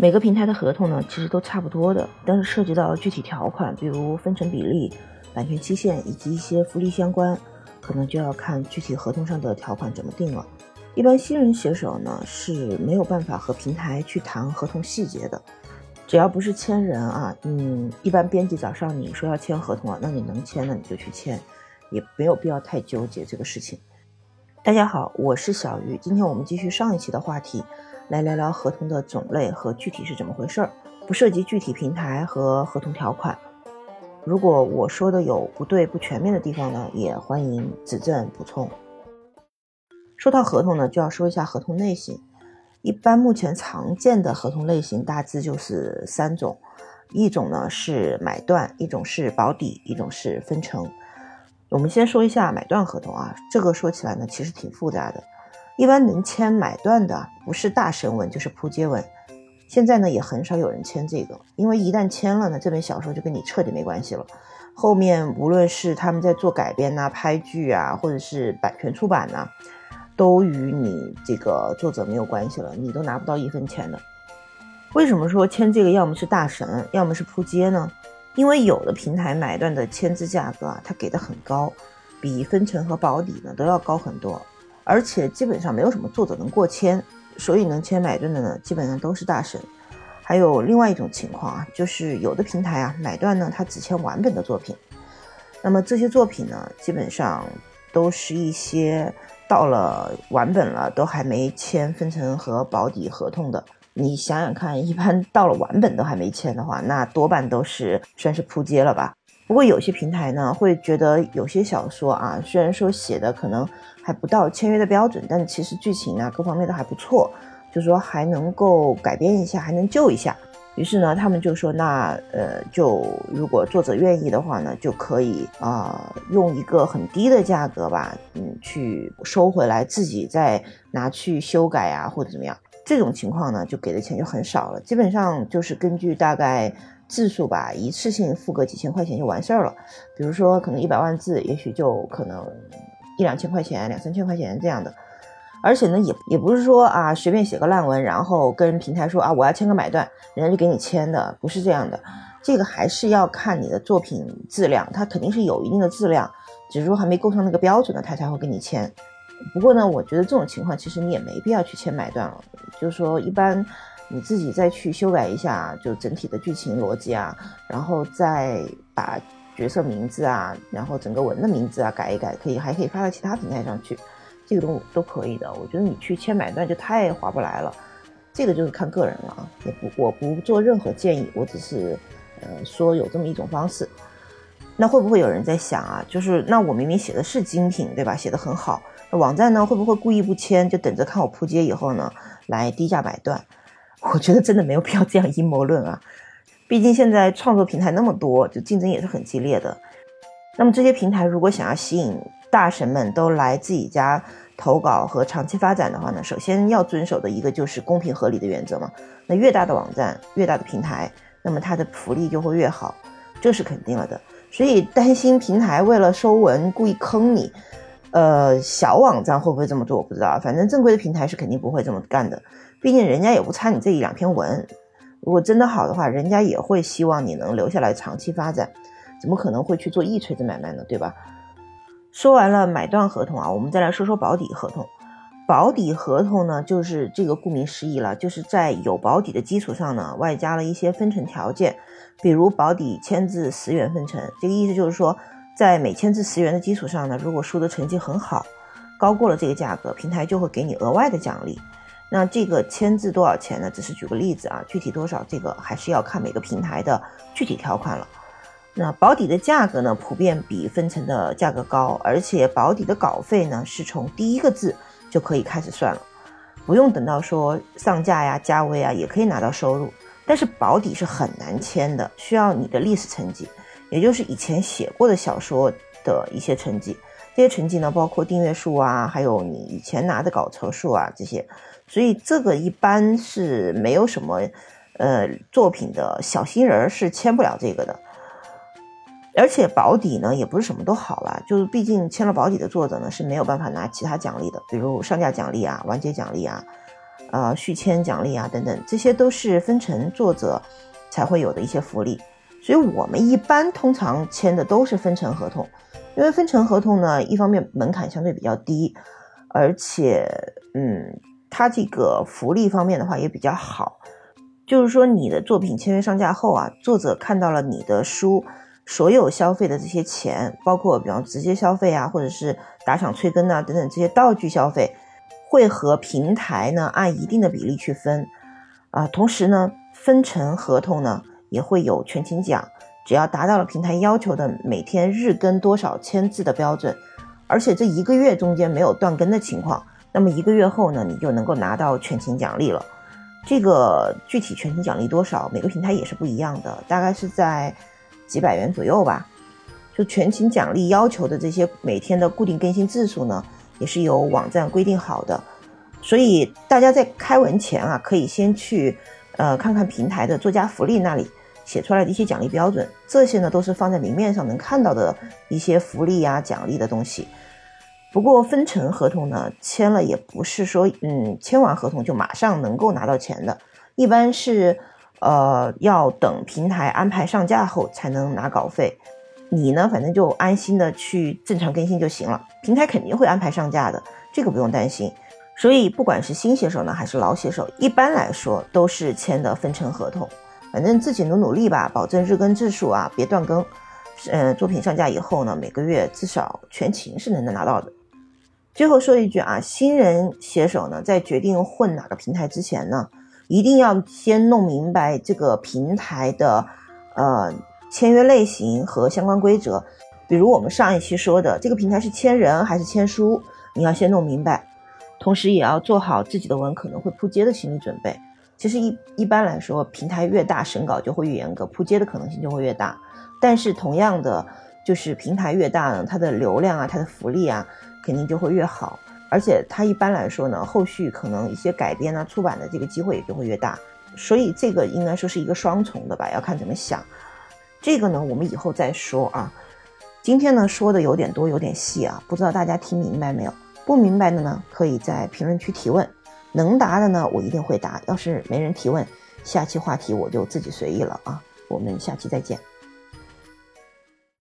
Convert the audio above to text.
每个平台的合同呢，其实都差不多的，但是涉及到具体条款，比如分成比例、版权期限以及一些福利相关，可能就要看具体合同上的条款怎么定了。一般新人写手呢是没有办法和平台去谈合同细节的，只要不是签人啊，嗯，一般编辑找上你说要签合同了，那你能签那你就去签，也没有必要太纠结这个事情。大家好，我是小鱼，今天我们继续上一期的话题。来聊聊合同的种类和具体是怎么回事儿，不涉及具体平台和合同条款。如果我说的有不对、不全面的地方呢，也欢迎指正补充。说到合同呢，就要说一下合同类型。一般目前常见的合同类型大致就是三种，一种呢是买断，一种是保底，一种是分成。我们先说一下买断合同啊，这个说起来呢其实挺复杂的。一般能签买断的不是大神文就是扑街文，现在呢也很少有人签这个，因为一旦签了呢，这本小说就跟你彻底没关系了。后面无论是他们在做改编呐、拍剧啊，或者是版权出版呐，都与你这个作者没有关系了，你都拿不到一分钱的。为什么说签这个要么是大神，要么是扑街呢？因为有的平台买断的签字价格啊，它给的很高，比分成和保底呢都要高很多。而且基本上没有什么作者能过签，所以能签买断的呢，基本上都是大神。还有另外一种情况啊，就是有的平台啊买断呢，它只签完本的作品。那么这些作品呢，基本上都是一些到了完本了都还没签分成和保底合同的。你想想看，一般到了完本都还没签的话，那多半都是算是扑街了吧。不过有些平台呢，会觉得有些小说啊，虽然说写的可能还不到签约的标准，但其实剧情啊各方面都还不错，就说还能够改编一下，还能救一下。于是呢，他们就说，那呃，就如果作者愿意的话呢，就可以啊，用一个很低的价格吧，嗯，去收回来，自己再拿去修改啊，或者怎么样。这种情况呢，就给的钱就很少了，基本上就是根据大概。字数吧，一次性付个几千块钱就完事儿了。比如说，可能一百万字，也许就可能一两千块钱、两三千块钱这样的。而且呢，也也不是说啊，随便写个烂文，然后跟平台说啊，我要签个买断，人家就给你签的，不是这样的。这个还是要看你的作品质量，它肯定是有一定的质量，只是说还没够上那个标准呢，他才会给你签。不过呢，我觉得这种情况其实你也没必要去签买断了，就是说一般。你自己再去修改一下，就整体的剧情逻辑啊，然后再把角色名字啊，然后整个文的名字啊改一改，可以还可以发到其他平台上去，这个都都可以的。我觉得你去签买断就太划不来了，这个就是看个人了啊，也不我不做任何建议，我只是呃说有这么一种方式。那会不会有人在想啊？就是那我明明写的是精品，对吧？写的很好，那网站呢会不会故意不签，就等着看我扑街以后呢来低价买断？我觉得真的没有必要这样阴谋论啊，毕竟现在创作平台那么多，就竞争也是很激烈的。那么这些平台如果想要吸引大神们都来自己家投稿和长期发展的话呢，首先要遵守的一个就是公平合理的原则嘛。那越大的网站，越大的平台，那么它的福利就会越好，这是肯定了的。所以担心平台为了收文故意坑你，呃，小网站会不会这么做我不知道，反正正规的平台是肯定不会这么干的。毕竟人家也不差你这一两篇文，如果真的好的话，人家也会希望你能留下来长期发展，怎么可能会去做一锤子买卖呢？对吧？说完了买断合同啊，我们再来说说保底合同。保底合同呢，就是这个顾名思义了，就是在有保底的基础上呢，外加了一些分成条件，比如保底签字十元分成，这个意思就是说，在每签字十元的基础上呢，如果书的成绩很好，高过了这个价格，平台就会给你额外的奖励。那这个签字多少钱呢？只是举个例子啊，具体多少这个还是要看每个平台的具体条款了。那保底的价格呢，普遍比分成的价格高，而且保底的稿费呢，是从第一个字就可以开始算了，不用等到说上架呀、加微啊，也可以拿到收入。但是保底是很难签的，需要你的历史成绩，也就是以前写过的小说的一些成绩。这些成绩呢，包括订阅数啊，还有你以前拿的稿酬数啊这些。所以这个一般是没有什么，呃，作品的小新人是签不了这个的。而且保底呢也不是什么都好了，就是毕竟签了保底的作者呢是没有办法拿其他奖励的，比如上架奖励啊、完结奖励啊，呃续签奖励啊等等，这些都是分成作者才会有的一些福利。所以我们一般通常签的都是分成合同，因为分成合同呢，一方面门槛相对比较低，而且嗯，它这个福利方面的话也比较好。就是说，你的作品签约上架后啊，作者看到了你的书所有消费的这些钱，包括比方直接消费啊，或者是打赏催更啊等等这些道具消费，会和平台呢按一定的比例去分啊。同时呢，分成合同呢也会有全勤奖，只要达到了平台要求的每天日更多少千字的标准，而且这一个月中间没有断更的情况，那么一个月后呢，你就能够拿到全勤奖励了。这个具体全勤奖励多少，每个平台也是不一样的，大概是在几百元左右吧。就全勤奖励要求的这些每天的固定更新字数呢，也是由网站规定好的。所以大家在开文前啊，可以先去呃看看平台的作家福利那里写出来的一些奖励标准，这些呢都是放在明面上能看到的一些福利啊奖励的东西。不过分成合同呢，签了也不是说，嗯，签完合同就马上能够拿到钱的，一般是，呃，要等平台安排上架后才能拿稿费。你呢，反正就安心的去正常更新就行了，平台肯定会安排上架的，这个不用担心。所以不管是新写手呢，还是老写手，一般来说都是签的分成合同。反正自己努努力吧，保证日更字数啊，别断更。嗯，作品上架以后呢，每个月至少全勤是能拿到的。最后说一句啊，新人写手呢，在决定混哪个平台之前呢，一定要先弄明白这个平台的呃签约类型和相关规则。比如我们上一期说的，这个平台是签人还是签书，你要先弄明白。同时也要做好自己的文可能会扑街的心理准备。其实一一般来说，平台越大，审稿就会越严格，扑街的可能性就会越大。但是同样的，就是平台越大呢，它的流量啊，它的福利啊。肯定就会越好，而且它一般来说呢，后续可能一些改编啊、出版的这个机会也就会越大，所以这个应该说是一个双重的吧，要看怎么想。这个呢，我们以后再说啊。今天呢说的有点多，有点细啊，不知道大家听明白没有？不明白的呢，可以在评论区提问，能答的呢，我一定会答。要是没人提问，下期话题我就自己随意了啊。我们下期再见。